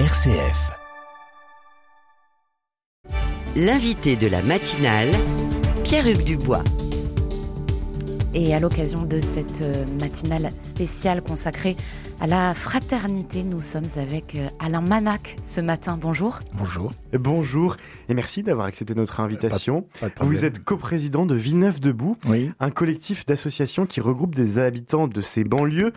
RCF. L'invité de la matinale, Pierre-Hugues Dubois. Et à l'occasion de cette euh, matinale spéciale consacrée à la fraternité, nous sommes avec euh, Alain Manac ce matin. Bonjour. Bonjour. Bonjour et merci d'avoir accepté notre invitation. Pas. Vous êtes coprésident de Villeneuve Debout, Oui. un collectif d'associations qui regroupe des habitants de ces banlieues.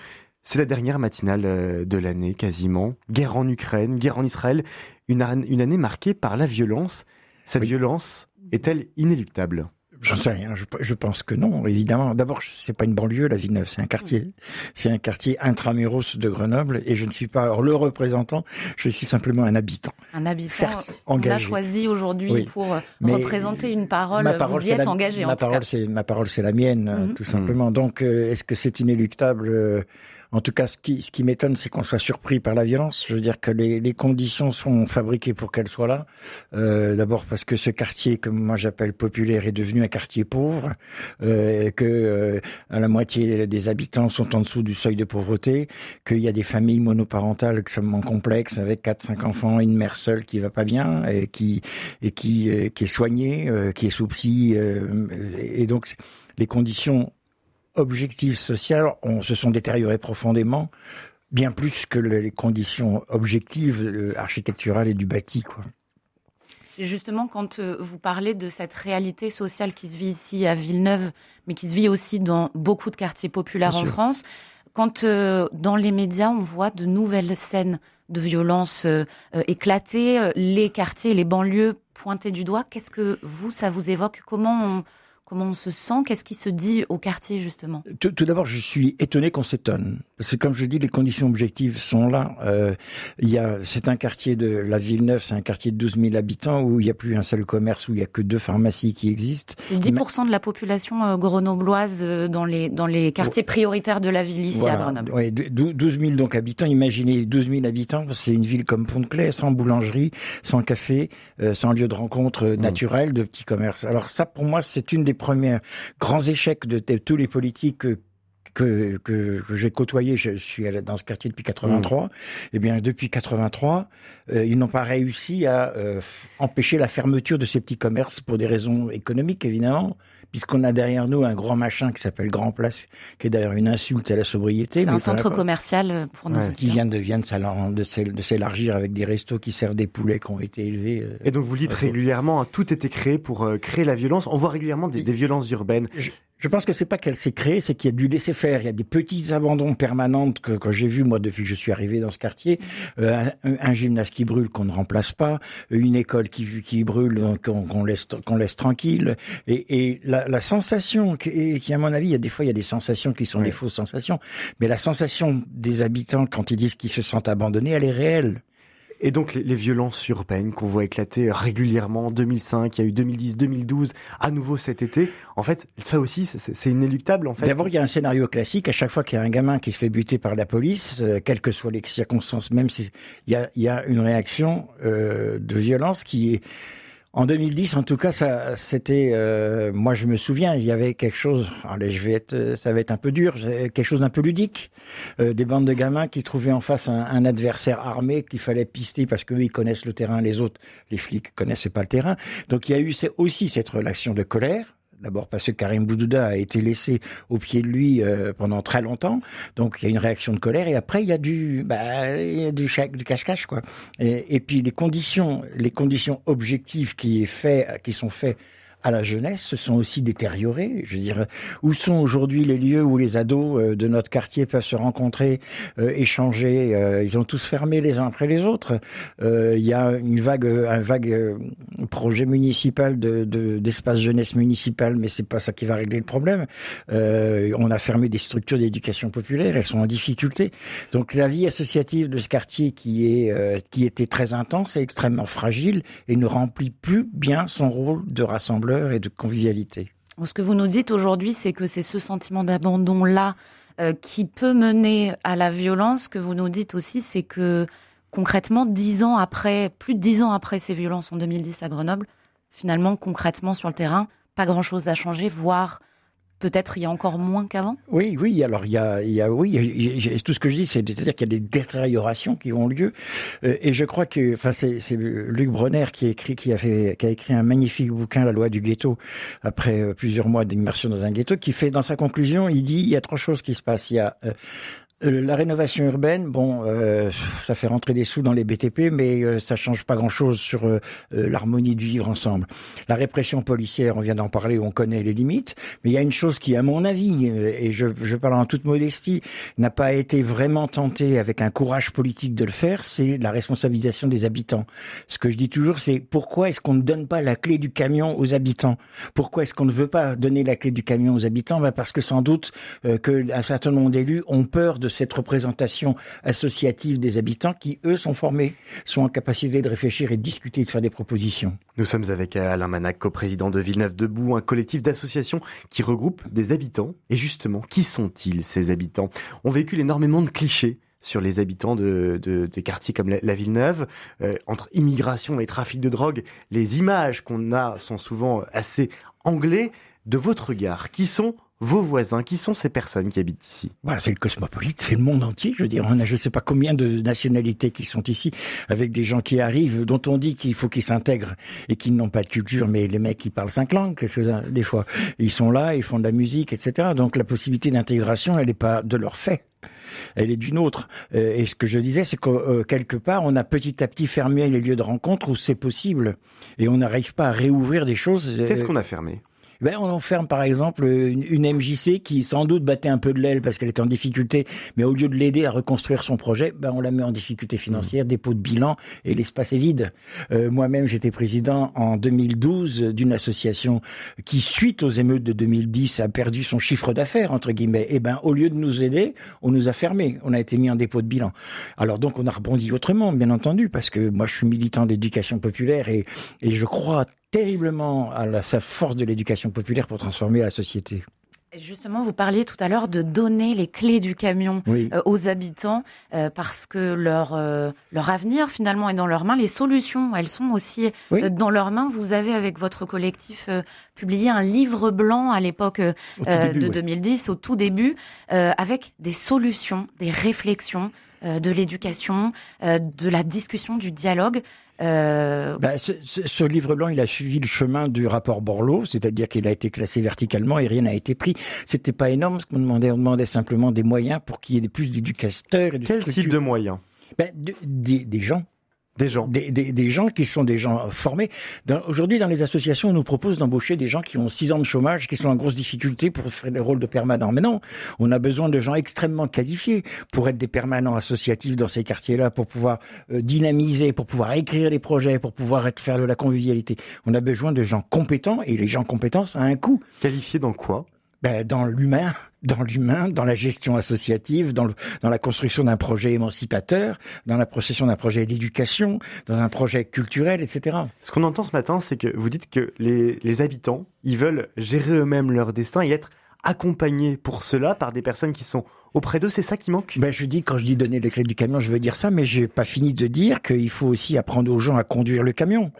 C'est la dernière matinale euh, de l'année quasiment. Guerre en Ukraine, guerre en Israël, une, an- une année marquée par la violence. Cette Oui. violence est-elle inéluctable? J'en sais rien. Je, je pense que non, évidemment. D'abord, c'est pas une banlieue, la Villeneuve, c'est un quartier. C'est un quartier intramuros de Grenoble, et je ne suis pas le représentant. Je suis simplement un habitant. Un habitant Certes, qu'on a engagé. choisi aujourd'hui Oui. pour euh, Mais représenter une parole. ma Vous parole, y êtes la, engagé ma en tout parole, cas. c'est ma parole, c'est la mienne, Mhm. tout simplement. Donc, euh, est-ce que c'est inéluctable? Euh, En tout cas, ce qui, ce qui m'étonne, c'est qu'on soit surpris par la violence. Je veux dire que les, les conditions sont fabriquées pour qu'elles soient là. Euh, D'abord parce que ce quartier, que moi j'appelle populaire, est devenu un quartier pauvre, euh, que euh, à la moitié des habitants sont en dessous du seuil de pauvreté, qu'il y a des familles monoparentales extrêmement complexes avec quatre, cinq enfants, une mère seule qui va pas bien et qui et qui euh, qui est soignée, euh, qui est sous psy, euh, et donc les conditions objectives sociales ont, se sont détériorées profondément, bien plus que les conditions objectives euh, architecturales et du bâti. Quoi. Justement, quand euh, vous parlez de cette réalité sociale qui se vit ici à Villeneuve, mais qui se vit aussi dans beaucoup de quartiers populaires Bien en sûr. France, quand euh, dans les médias on voit de nouvelles scènes de violence euh, euh, éclater, euh, les quartiers, les banlieues pointés du doigt, qu'est-ce que vous, ça vous évoque? Comment on, comment on se sent? Qu'est-ce qui se dit au quartier justement? Tout, tout d'abord, je suis étonné qu'on s'étonne. Parce que comme je dis, les conditions objectives sont là. Euh, il y a, c'est un quartier de la Villeneuve, c'est un quartier de 12 000 habitants où il n'y a plus un seul commerce, où il n'y a que deux pharmacies qui existent. C'est 10% de la population euh, grenobloise euh, dans les, dans les quartiers prioritaires de la ville ici à Grenoble. Ouais, dou- 12 000 donc habitants. Imaginez 12 000 habitants, c'est une ville comme Pont-de-Clay, sans boulangerie, sans café, euh, sans lieu de rencontre euh, naturel, de petits commerces. Alors ça, pour moi, c'est une des premiers grands échecs de, de tous les politiques que que, que, j'ai côtoyé, je suis dans ce quartier depuis 83. Eh bien, depuis 83, euh, ils n'ont pas réussi à euh, empêcher la fermeture de ces petits commerces pour des raisons économiques, évidemment, puisqu'on a derrière nous un grand machin qui s'appelle Grand Place, qui est d'ailleurs une insulte à la sobriété. C'est un centre commercial euh, pour nos Ouais. Qui vient de, vient de s'élargir avec des restos qui servent des poulets qui ont été élevés. euh, Et donc vous dites régulièrement, hein, tout était créé pour euh, créer la violence. On voit régulièrement des, des violences urbaines. Je pense que c'est pas qu'elle s'est créée, c'est qu'il y a du laisser faire. Il y a des petits abandons permanents que, que j'ai vus moi depuis que je suis arrivé dans ce quartier. Euh, un, un gymnase qui brûle qu'on ne remplace pas, une école qui, qui brûle euh, qu'on qu'on laisse qu'on laisse tranquille. Et, et la, la sensation qui, et qui, à mon avis, il y a des fois il y a des sensations qui sont Oui. des fausses sensations, mais la sensation des habitants quand ils disent qu'ils se sentent abandonnés, elle est réelle. Et donc les, les violences urbaines qu'on voit éclater régulièrement en 2005, il y a eu 2010, 2012, à nouveau cet été. En fait, ça aussi, c'est- inéluctable en fait. D'abord, il y a un scénario classique. À chaque fois qu'il y a un gamin qui se fait buter par la police, euh, quelles que soient les circonstances, même si il y a, y a une réaction euh, de violence qui est en 2010, en tout cas, ça, c'était. euh, moi, je me souviens, il y avait quelque chose. Allez, je vais être, euh, ça va être un peu dur. Quelque chose d'un peu ludique. Euh, des bandes de gamins qui trouvaient en face un, un adversaire armé qu'il fallait pister parce qu'eux ils connaissent le terrain, les autres, les flics connaissaient pas le terrain. Donc il y a eu aussi cette relation de colère. D'abord parce que Karim Boudouda a été laissé au pied de lui euh, pendant très longtemps, donc il y a une réaction de colère et après il y a du, bah, y a du, cache-cache quoi. Et, et puis les conditions, les conditions objectives qui est fait, qui sont faites à la jeunesse se sont aussi détériorées. Je veux dire, où sont aujourd'hui les lieux où les ados euh, de notre quartier peuvent se rencontrer, euh, échanger euh, Ils ont tous fermé les uns après les autres. Il y a une vague, un vague projet municipal de de- d'espace jeunesse municipal, mais c'est pas ça qui va régler le problème. On a fermé des structures d'éducation populaire, elles sont en difficulté. Donc la vie associative de ce quartier qui est qui était très intense est extrêmement fragile et ne remplit plus bien son rôle de rassembleur et de convivialité. Ce que vous nous dites aujourd'hui, c'est que c'est ce sentiment d'abandon-là euh, qui peut mener à la violence. Ce que vous nous dites aussi, c'est que concrètement, dix ans après, plus de dix ans après ces violences en 2010 à Grenoble, finalement, concrètement sur le terrain, pas grand-chose a changé, voire peut-être il y a encore moins qu'avant? Oui, oui. Alors il y a, il y a oui, tout ce que je dis, c'est-à-dire qu'il y a des détériorations qui ont lieu. Euh, et je crois que, enfin, c'est Luc Bronner qui écrit, qui a fait, qui a écrit un magnifique bouquin, La loi du ghetto, après euh, plusieurs mois d'immersion dans un ghetto, qui fait dans sa conclusion, il dit il y a trois choses qui se passent. Il y a euh, la rénovation urbaine, bon, euh, ça fait rentrer des sous dans les BTP, mais euh, ça change pas grand-chose sur euh, l'harmonie du vivre ensemble. La répression policière, on vient d'en parler, on connaît les limites, mais il y a une chose qui, à mon avis, et je, je parle en toute modestie, n'a pas été vraiment tentée avec un courage politique de le faire, c'est la responsabilisation des habitants. Ce que je dis toujours, c'est pourquoi est-ce qu'on ne donne pas la clé du camion aux habitants? Pourquoi est-ce qu'on ne veut pas donner la clé du camion aux habitants? Ben Parce que sans doute que un certain nombre d'élus ont peur de de cette représentation associative des habitants qui, eux, sont formés, sont en capacité de réfléchir et de discuter, de faire des propositions. Nous sommes avec Alain Manac, co-président de Villeneuve-Debout, un collectif d'associations qui regroupe des habitants. Et justement, qui sont-ils, ces habitants? On véhicule énormément de clichés sur les habitants de, de, quartiers comme la, Villeneuve, euh, entre immigration et trafic de drogue, les images qu'on a sont souvent assez anglais. De votre regard, qui sont vos voisins Qui sont ces personnes qui habitent ici voilà, C'est le cosmopolite, c'est le monde entier. Je veux dire, on a je ne sais pas combien de nationalités qui sont ici, avec des gens qui arrivent, dont on dit qu'il faut qu'ils s'intègrent et qu'ils n'ont pas de culture, mais les mecs qui parlent cinq langues, quelque chose, hein, des fois, ils sont là, ils font de la musique, etc. Donc la possibilité d'intégration, elle n'est pas de leur fait elle est d'une autre. Euh, et ce que je disais, c'est que euh, quelque part, on a petit à petit fermé les lieux de rencontre où c'est possible, et on n'arrive pas à réouvrir des choses. Qu'est-ce qu'on a fermé? Ben, on enferme par exemple une, MJC qui sans doute battait un peu de l'aile parce qu'elle était en difficulté, mais au lieu de l'aider à reconstruire son projet, ben, on la met en difficulté financière, mmh. dépôt de bilan et l'espace est vide. Euh, moi-même, j'étais président en 2012 d'une association qui, suite aux émeutes de 2010, a perdu son chiffre d'affaires entre guillemets. Et eh ben, au lieu de nous aider, on nous a fermés, on a été mis en dépôt de bilan. Alors donc, on a rebondi autrement, bien entendu, parce que moi, je suis militant d'éducation populaire et, et je crois terriblement à la, sa force de l'éducation populaire pour transformer la société. Justement, vous parliez tout à l'heure de donner les clés du camion euh, aux habitants euh, parce que leur euh, leur avenir finalement est dans leurs mains. Les solutions, elles sont aussi dans leurs mains. Vous avez avec votre collectif publié un livre blanc à l'époque de 2010, au tout début, avec des solutions, des réflexions de l'éducation, de la discussion, du dialogue. Euh... Ben, ce, ce, livre blanc, il a suivi le chemin du rapport Borloo, c'est-à-dire qu'il a été classé verticalement et rien n'a été pris. C'était pas énorme ce qu'on demandait. On demandait simplement des moyens pour qu'il y ait plus d'éducateurs et de Quel type de moyens? Ben, des, des gens des gens. Des, des, des, gens qui sont des gens formés. Aujourd'hui, dans les associations, on nous propose d'embaucher des gens qui ont six ans de chômage, qui sont en grosse difficulté pour faire le rôle de permanent. Mais non, on a besoin de gens extrêmement qualifiés pour être des permanents associatifs dans ces quartiers-là, pour pouvoir euh, dynamiser, pour pouvoir écrire des projets, pour pouvoir être, faire de la convivialité. On a besoin de gens compétents, et les gens compétents, ça a un coût. Qualifiés dans quoi? Ben, dans l'humain, dans l'humain, dans la gestion associative, dans, le, dans la construction d'un projet émancipateur, dans la procession d'un projet d'éducation, dans un projet culturel, etc. Ce qu'on entend ce matin, c'est que vous dites que les, les habitants, ils veulent gérer eux-mêmes leur destin et être accompagnés pour cela par des personnes qui sont auprès d'eux, c'est ça qui manque? Ben, Je dis, quand je dis donner les clés du camion, je veux dire ça, mais j'ai pas fini de dire qu'il faut aussi apprendre aux gens à conduire le camion.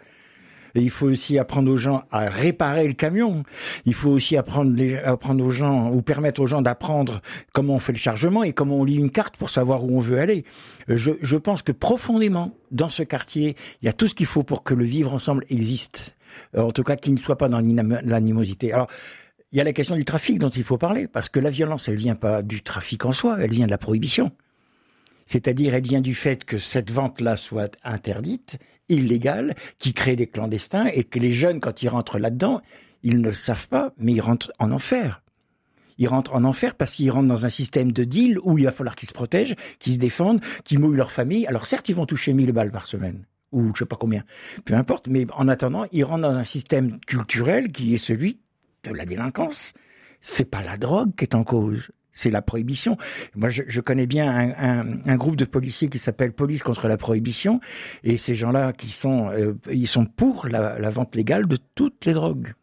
Il faut aussi apprendre aux gens à réparer le camion. Il faut aussi apprendre, apprendre aux gens ou permettre aux gens d'apprendre comment on fait le chargement et comment on lit une carte pour savoir où on veut aller. Je, je pense que profondément, dans ce quartier, il y a tout ce qu'il faut pour que le vivre ensemble existe. Euh, en tout cas, qu'il ne soit pas dans l'animosité. Alors, il y a la question du trafic dont il faut parler, parce que la violence, elle vient pas du trafic en soi, elle vient de la prohibition. C'est-à-dire, elle vient du fait que cette vente-là soit interdite, illégale, qui crée des clandestins, et que les jeunes, quand ils rentrent là-dedans, ils ne le savent pas, mais ils rentrent en enfer. Ils rentrent en enfer parce qu'ils rentrent dans un système de deal où il va falloir qu'ils se protègent, qu'ils se défendent, qu'ils mouillent leur famille. Alors certes, ils vont toucher 1000 balles par semaine ou je sais pas combien, peu importe. Mais en attendant, ils rentrent dans un système culturel qui est celui de la délinquance. C'est pas la drogue qui est en cause, c'est la prohibition. Moi, je, connais bien un, groupe de policiers qui s'appelle Police contre la prohibition, et ces gens-là qui sont, euh, ils sont pour la, vente légale de toutes les drogues.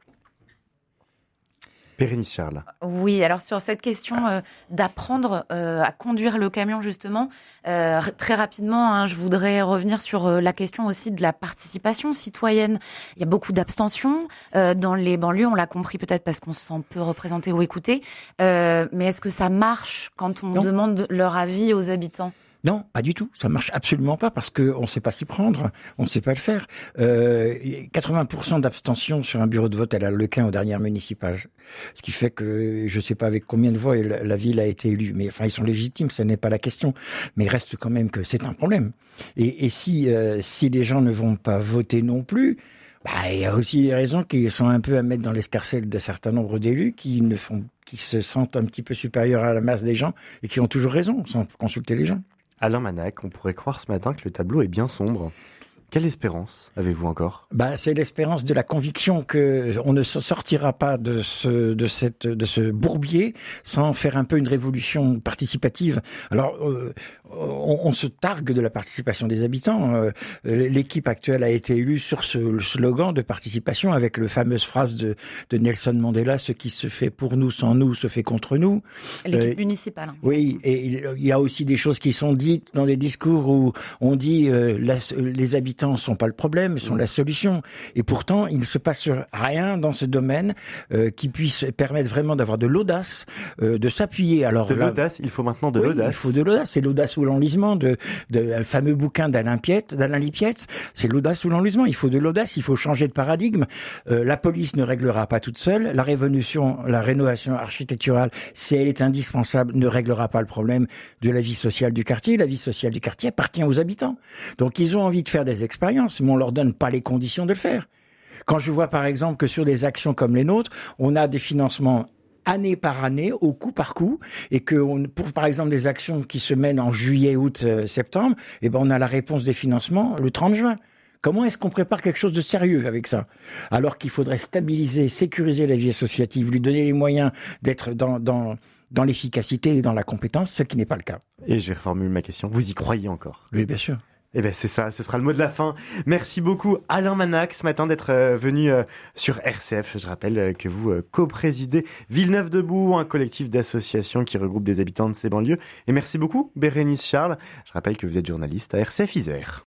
Bérénice Charles. Oui, alors sur cette question euh, d'apprendre euh, à conduire le camion, justement, euh, très rapidement, hein, je voudrais revenir sur la question aussi de la participation citoyenne. Il y a beaucoup d'abstention dans les banlieues, on l'a compris peut-être parce qu'on se sent peu représenté ou écouté. mais est-ce que ça marche quand on demande leur avis aux habitants? Non, pas du tout. Ça marche absolument pas parce qu'on ne sait pas s'y prendre, on ne sait pas le faire. Euh, 80% d'abstention sur un bureau de vote à la Lequin aux dernières municipales. Ce qui fait que je ne sais pas avec combien de voix la, ville a été élue. Mais enfin, ils sont légitimes, ce n'est pas la question. Mais il reste quand même que c'est un problème. Et, si, euh, si les gens ne vont pas voter non plus, bah, il y a aussi des raisons qui sont un peu à mettre dans l'escarcelle de certains nombres d'élus qui ne font, qui se sentent un petit peu supérieurs à la masse des gens et qui ont toujours raison sans consulter les gens. Alain Manac, on pourrait croire ce matin que le tableau est bien sombre. Quelle espérance avez-vous encore? Bah, C'est l'espérance de la conviction que on ne sortira pas de ce bourbier sans faire un peu une révolution participative. Alors, euh, on, on, se targue de la participation des habitants. Euh, l'équipe actuelle a été élue sur ce slogan de participation avec le fameuse phrase de, de, Nelson Mandela "Ce qui se fait pour nous sans nous se fait contre nous". L'équipe euh, municipale. Oui, et il y a aussi des choses qui sont dites dans des discours où on dit euh, les habitants ne sont pas le problème, sont la solution. Et pourtant, il ne se passe rien dans ce domaine qui puisse permettre vraiment d'avoir de l'audace, de s'appuyer. Alors de l'audace, il faut maintenant de l'audace. Il faut de l'audace, c'est l'audace ou l'enlisement de, de fameux bouquin d'Alain d'Alain Lipietz, c'est l'audace ou l'enlisement. Il faut de l'audace, il faut changer de paradigme. Euh, la police ne réglera pas toute seule. La révolution, la rénovation architecturale, si elle est indispensable, ne réglera pas le problème de la vie sociale du quartier. La vie sociale du quartier appartient aux habitants. Donc ils ont envie de faire des expériences, mais on leur donne pas les conditions de le faire. Quand je vois par exemple que sur des actions comme les nôtres, on a des financements année par année, au coup par coup, et que on, pour par exemple des actions qui se mènent en juillet, août, euh, septembre, eh ben on a la réponse des financements le 30 juin. Comment est-ce qu'on prépare quelque chose de sérieux avec ça? Alors qu'il faudrait stabiliser, sécuriser la vie associative, lui donner les moyens d'être dans, dans, dans l'efficacité et dans la compétence, ce qui n'est pas le cas. Et je vais reformuler ma question. Vous y croyez encore? Oui, bien sûr. Eh ben c'est ça, ce sera le mot de la fin. Merci beaucoup Alain Manac ce matin d'être euh, venu euh, sur RCF. Je rappelle euh, que vous co-présidez Villeneuve Debout, un collectif d'associations qui regroupe des habitants de ces banlieues. Et merci beaucoup Bérénice Charles. Je rappelle que vous êtes journaliste à RCF Isère.